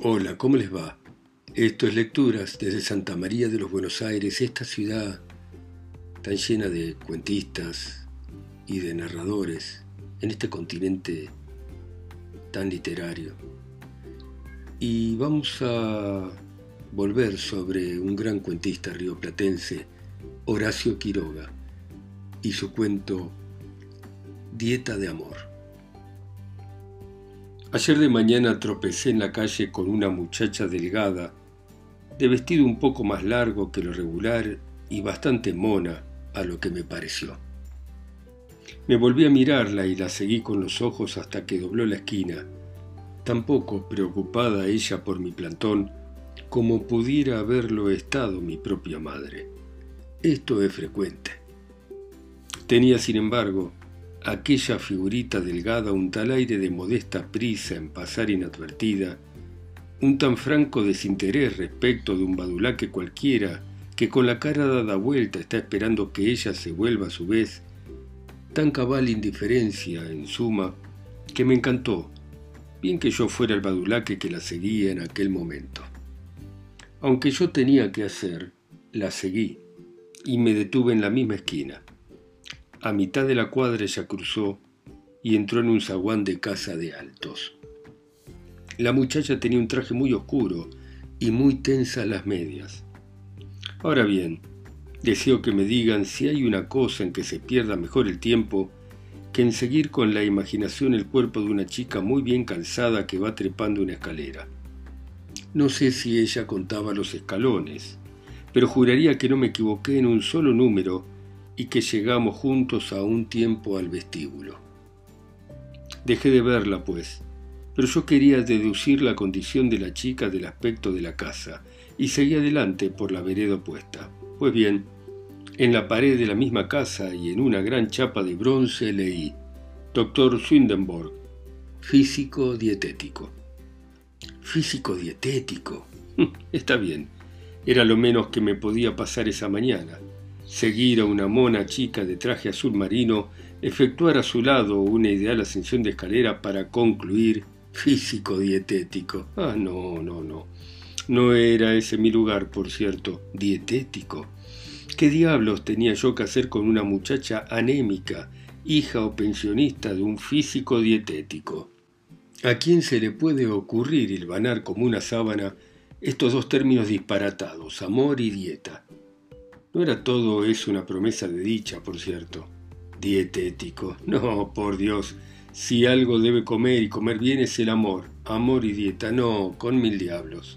Hola, ¿cómo les va? Esto es Lecturas desde Santa María de los Buenos Aires, esta ciudad tan llena de cuentistas y de narradores en este continente tan literario. Y vamos a volver sobre un gran cuentista rioplatense, Horacio Quiroga, y su cuento Dieta de Amor. Ayer de mañana tropecé en la calle con una muchacha delgada, de vestido un poco más largo que lo regular y bastante mona a lo que me pareció. Me volví a mirarla y la seguí con los ojos hasta que dobló la esquina, tampoco preocupada ella por mi plantón como pudiera haberlo estado mi propia madre. Esto es frecuente. Tenía, sin embargo, aquella figurita delgada un tal aire de modesta prisa en pasar inadvertida, un tan franco desinterés respecto de un badulaque cualquiera que con la cara dada vuelta está esperando que ella se vuelva a su vez, tan cabal indiferencia, en suma, que me encantó, bien que yo fuera el badulaque que la seguía en aquel momento. Aunque yo tenía que hacer, la seguí y me detuve en la misma esquina. A mitad de la cuadra ella cruzó y entró en un zaguán de casa de altos. La muchacha tenía un traje muy oscuro y muy tensas las medias. Ahora bien, deseo que me digan si hay una cosa en que se pierda mejor el tiempo que en seguir con la imaginación el cuerpo de una chica muy bien calzada que va trepando una escalera. No sé si ella contaba los escalones, pero juraría que no me equivoqué en un solo número y que llegamos juntos a un tiempo al vestíbulo. Dejé de verla, pues, pero yo quería deducir la condición de la chica del aspecto de la casa, y seguí adelante por la vereda opuesta. Pues bien, en la pared de la misma casa y en una gran chapa de bronce leí Doctor Swindenborg, físico dietético. Físico dietético. Está bien, era lo menos que me podía pasar esa mañana seguir a una mona chica de traje azul marino, efectuar a su lado una ideal ascensión de escalera para concluir físico dietético. Ah, no, no, no. No era ese mi lugar, por cierto, dietético. ¿Qué diablos tenía yo que hacer con una muchacha anémica, hija o pensionista de un físico dietético? ¿A quién se le puede ocurrir hilvanar como una sábana estos dos términos disparatados, amor y dieta? No era todo eso una promesa de dicha, por cierto. Dietético. No, por Dios. Si algo debe comer y comer bien es el amor. Amor y dieta. No, con mil diablos.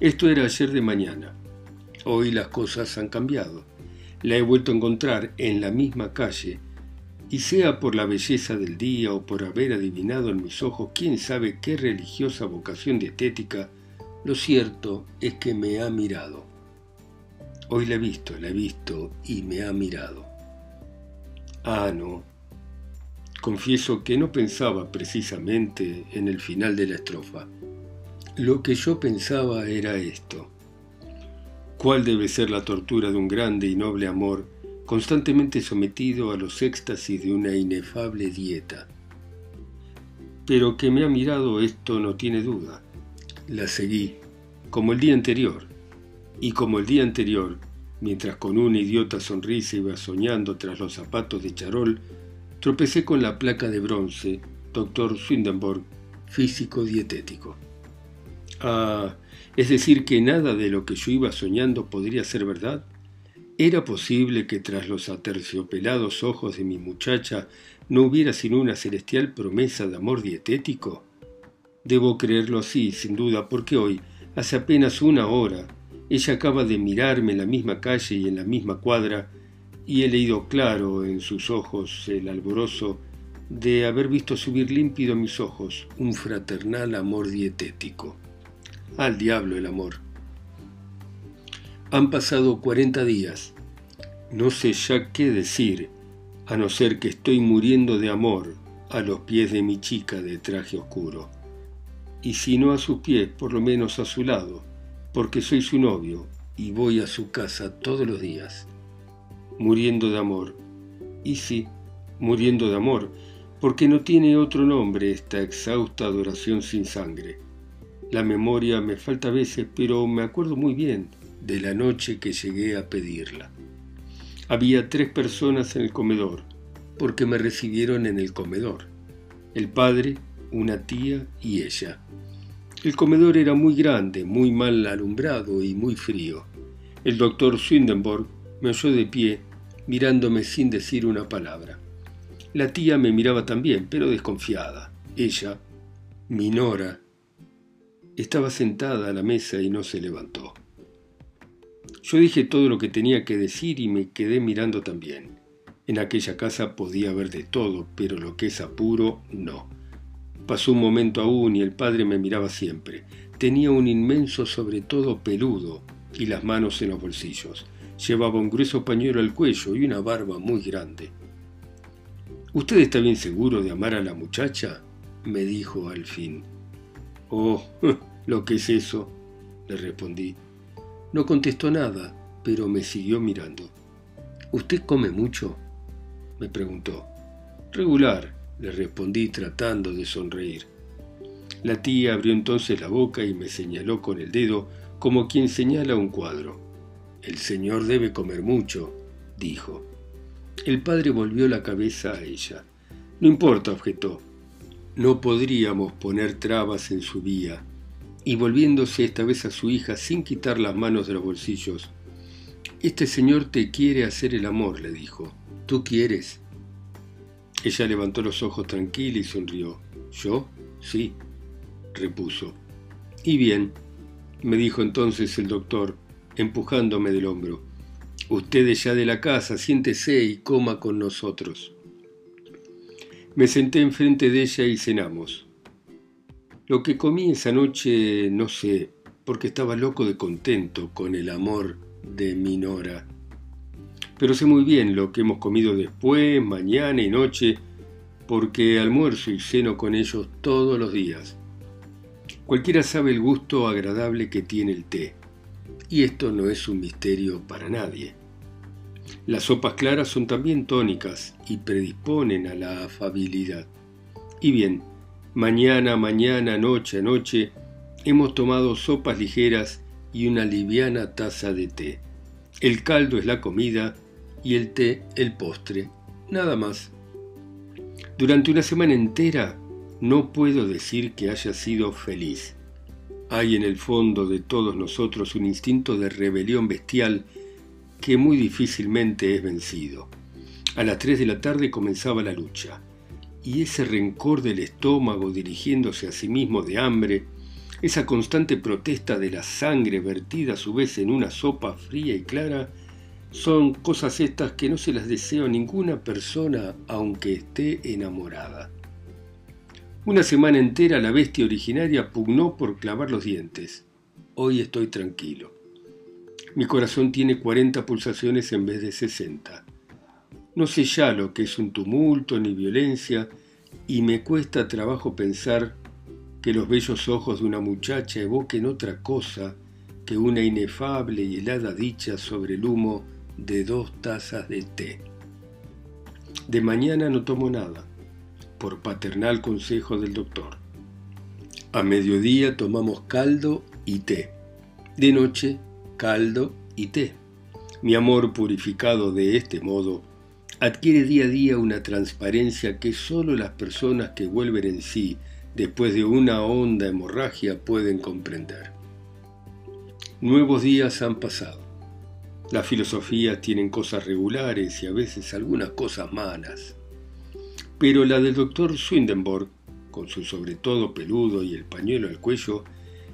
Esto era ayer de mañana. Hoy las cosas han cambiado. La he vuelto a encontrar en la misma calle, y sea por la belleza del día o por haber adivinado en mis ojos quién sabe qué religiosa vocación dietética, lo cierto es que me ha mirado. Hoy la he visto, la he visto y me ha mirado. Ah, no. Confieso que no pensaba precisamente en el final de la estrofa. Lo que yo pensaba era esto. ¿Cuál debe ser la tortura de un grande y noble amor constantemente sometido a los éxtasis de una inefable dieta? Pero que me ha mirado esto no tiene duda. La seguí, como el día anterior, y como el día anterior, mientras con una idiota sonrisa iba soñando tras los zapatos de charol, tropecé con la placa de bronce, doctor Swindenborg, físico dietético. Ah, es decir, que nada de lo que yo iba soñando podría ser verdad. ¿Era posible que tras los aterciopelados ojos de mi muchacha no hubiera sino una celestial promesa de amor dietético? Debo creerlo así, sin duda, porque hoy, hace apenas una hora, ella acaba de mirarme en la misma calle y en la misma cuadra, y he leído claro en sus ojos el alborozo de haber visto subir límpido a mis ojos un fraternal amor dietético. Al diablo el amor. Han pasado cuarenta días. No sé ya qué decir, a no ser que estoy muriendo de amor a los pies de mi chica de traje oscuro. Y si no a sus pies, por lo menos a su lado porque soy su novio y voy a su casa todos los días, muriendo de amor. Y sí, muriendo de amor, porque no tiene otro nombre esta exhausta adoración sin sangre. La memoria me falta a veces, pero me acuerdo muy bien de la noche que llegué a pedirla. Había tres personas en el comedor, porque me recibieron en el comedor. El padre, una tía y ella. El comedor era muy grande, muy mal alumbrado y muy frío. El doctor Swindenborg me oyó de pie, mirándome sin decir una palabra. La tía me miraba también, pero desconfiada. Ella, Minora, estaba sentada a la mesa y no se levantó. Yo dije todo lo que tenía que decir y me quedé mirando también. En aquella casa podía haber de todo, pero lo que es apuro, no. Pasó un momento aún y el padre me miraba siempre. Tenía un inmenso sobre todo peludo y las manos en los bolsillos. Llevaba un grueso pañuelo al cuello y una barba muy grande. ¿Usted está bien seguro de amar a la muchacha? me dijo al fin. Oh, lo que es eso, le respondí. No contestó nada, pero me siguió mirando. ¿Usted come mucho? me preguntó. Regular, le respondí tratando de sonreír. La tía abrió entonces la boca y me señaló con el dedo como quien señala un cuadro. El señor debe comer mucho, dijo. El padre volvió la cabeza a ella. No importa, objetó. No podríamos poner trabas en su vía. Y volviéndose esta vez a su hija sin quitar las manos de los bolsillos. Este señor te quiere hacer el amor, le dijo. ¿Tú quieres? Ella levantó los ojos tranquila y sonrió. ¿Yo? Sí, repuso. Y bien, me dijo entonces el doctor, empujándome del hombro. Usted es ya de la casa, siéntese y coma con nosotros. Me senté enfrente de ella y cenamos. Lo que comí esa noche no sé, porque estaba loco de contento con el amor de Minora pero sé muy bien lo que hemos comido después, mañana y noche, porque almuerzo y ceno con ellos todos los días. Cualquiera sabe el gusto agradable que tiene el té, y esto no es un misterio para nadie. Las sopas claras son también tónicas y predisponen a la afabilidad. Y bien, mañana, mañana, noche noche, hemos tomado sopas ligeras y una liviana taza de té. El caldo es la comida y el té el postre, nada más. Durante una semana entera no puedo decir que haya sido feliz. Hay en el fondo de todos nosotros un instinto de rebelión bestial que muy difícilmente es vencido. A las tres de la tarde comenzaba la lucha, y ese rencor del estómago dirigiéndose a sí mismo de hambre, esa constante protesta de la sangre vertida a su vez en una sopa fría y clara, son cosas estas que no se las deseo a ninguna persona aunque esté enamorada. Una semana entera la bestia originaria pugnó por clavar los dientes. Hoy estoy tranquilo. Mi corazón tiene 40 pulsaciones en vez de 60. No sé ya lo que es un tumulto ni violencia y me cuesta trabajo pensar que los bellos ojos de una muchacha evoquen otra cosa que una inefable y helada dicha sobre el humo de dos tazas de té. De mañana no tomo nada, por paternal consejo del doctor. A mediodía tomamos caldo y té. De noche, caldo y té. Mi amor purificado de este modo adquiere día a día una transparencia que sólo las personas que vuelven en sí después de una honda hemorragia pueden comprender. Nuevos días han pasado. Las filosofías tienen cosas regulares y a veces algunas cosas malas. Pero la del doctor Swindenborg, con su sobre todo peludo y el pañuelo al cuello,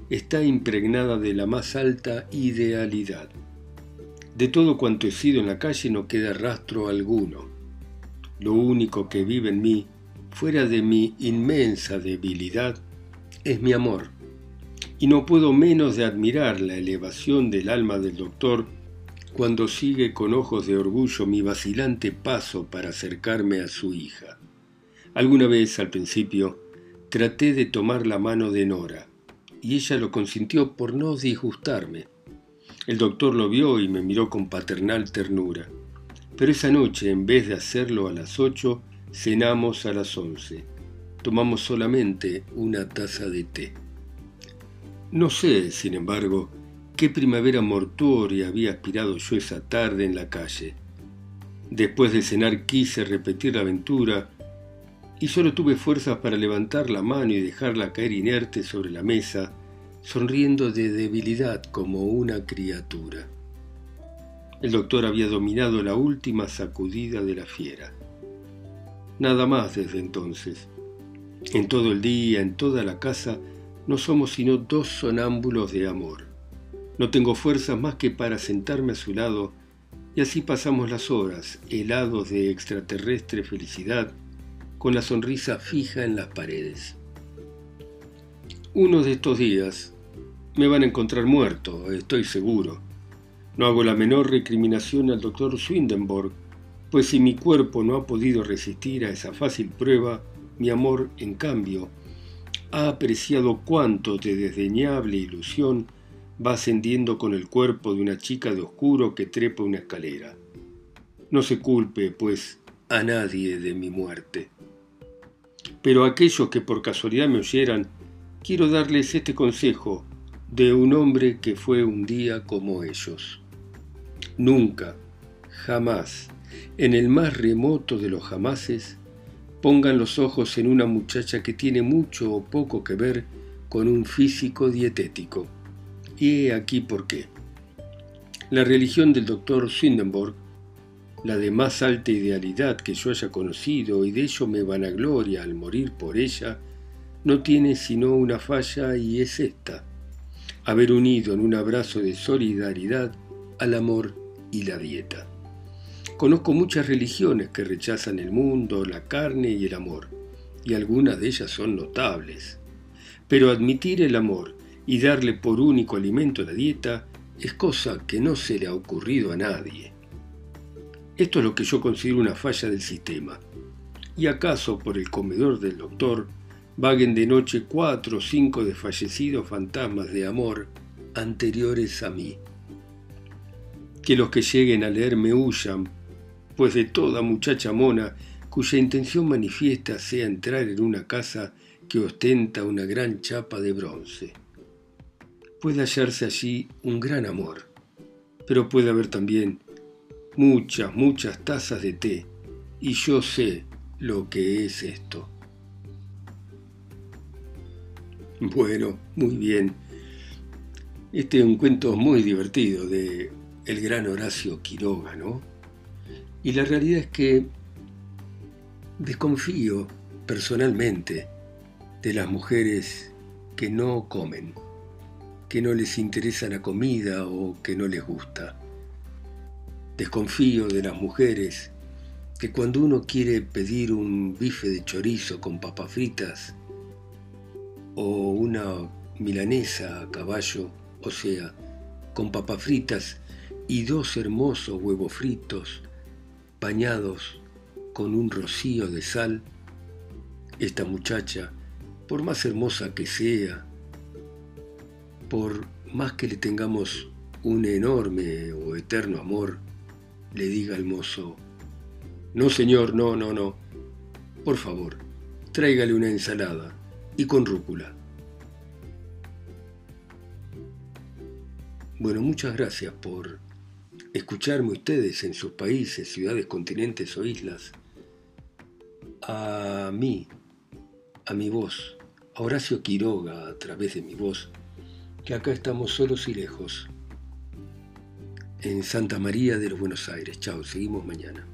está impregnada de la más alta idealidad. De todo cuanto he sido en la calle no queda rastro alguno. Lo único que vive en mí, fuera de mi inmensa debilidad, es mi amor. Y no puedo menos de admirar la elevación del alma del doctor cuando sigue con ojos de orgullo mi vacilante paso para acercarme a su hija. Alguna vez, al principio, traté de tomar la mano de Nora, y ella lo consintió por no disgustarme. El doctor lo vio y me miró con paternal ternura. Pero esa noche, en vez de hacerlo a las ocho, cenamos a las once. Tomamos solamente una taza de té. No sé, sin embargo, qué primavera mortuoria había aspirado yo esa tarde en la calle. Después de cenar quise repetir la aventura y solo tuve fuerzas para levantar la mano y dejarla caer inerte sobre la mesa, sonriendo de debilidad como una criatura. El doctor había dominado la última sacudida de la fiera. Nada más desde entonces. En todo el día, en toda la casa, no somos sino dos sonámbulos de amor. No tengo fuerzas más que para sentarme a su lado, y así pasamos las horas, helados de extraterrestre felicidad, con la sonrisa fija en las paredes. Uno de estos días me van a encontrar muerto, estoy seguro. No hago la menor recriminación al doctor Swindenborg, pues si mi cuerpo no ha podido resistir a esa fácil prueba, mi amor, en cambio, ha apreciado cuánto de desdeñable ilusión va ascendiendo con el cuerpo de una chica de oscuro que trepa una escalera. No se culpe, pues, a nadie de mi muerte. Pero a aquellos que por casualidad me oyeran, quiero darles este consejo de un hombre que fue un día como ellos. Nunca, jamás, en el más remoto de los jamases, pongan los ojos en una muchacha que tiene mucho o poco que ver con un físico dietético. Y aquí por qué. La religión del doctor Swedenborg, la de más alta idealidad que yo haya conocido y de ello me vanagloria al morir por ella, no tiene sino una falla y es esta, haber unido en un abrazo de solidaridad al amor y la dieta. Conozco muchas religiones que rechazan el mundo, la carne y el amor, y algunas de ellas son notables. Pero admitir el amor y darle por único alimento la dieta es cosa que no se le ha ocurrido a nadie. Esto es lo que yo considero una falla del sistema. ¿Y acaso por el comedor del doctor vaguen de noche cuatro o cinco desfallecidos fantasmas de amor anteriores a mí? Que los que lleguen a leerme huyan pues de toda muchacha mona cuya intención manifiesta sea entrar en una casa que ostenta una gran chapa de bronce. Puede hallarse allí un gran amor, pero puede haber también muchas, muchas tazas de té, y yo sé lo que es esto. Bueno, muy bien. Este es un cuento muy divertido de el gran Horacio Quiroga, ¿no? Y la realidad es que desconfío personalmente de las mujeres que no comen, que no les interesa la comida o que no les gusta. Desconfío de las mujeres que cuando uno quiere pedir un bife de chorizo con papas fritas o una milanesa a caballo, o sea, con papas fritas y dos hermosos huevos fritos, bañados con un rocío de sal, esta muchacha, por más hermosa que sea, por más que le tengamos un enorme o eterno amor, le diga al mozo, no señor, no, no, no, por favor, tráigale una ensalada y con rúcula. Bueno, muchas gracias por escucharme ustedes en sus países, ciudades, continentes o islas, a mí, a mi voz, a Horacio Quiroga a través de mi voz, que acá estamos solos y lejos, en Santa María de los Buenos Aires. Chao, seguimos mañana.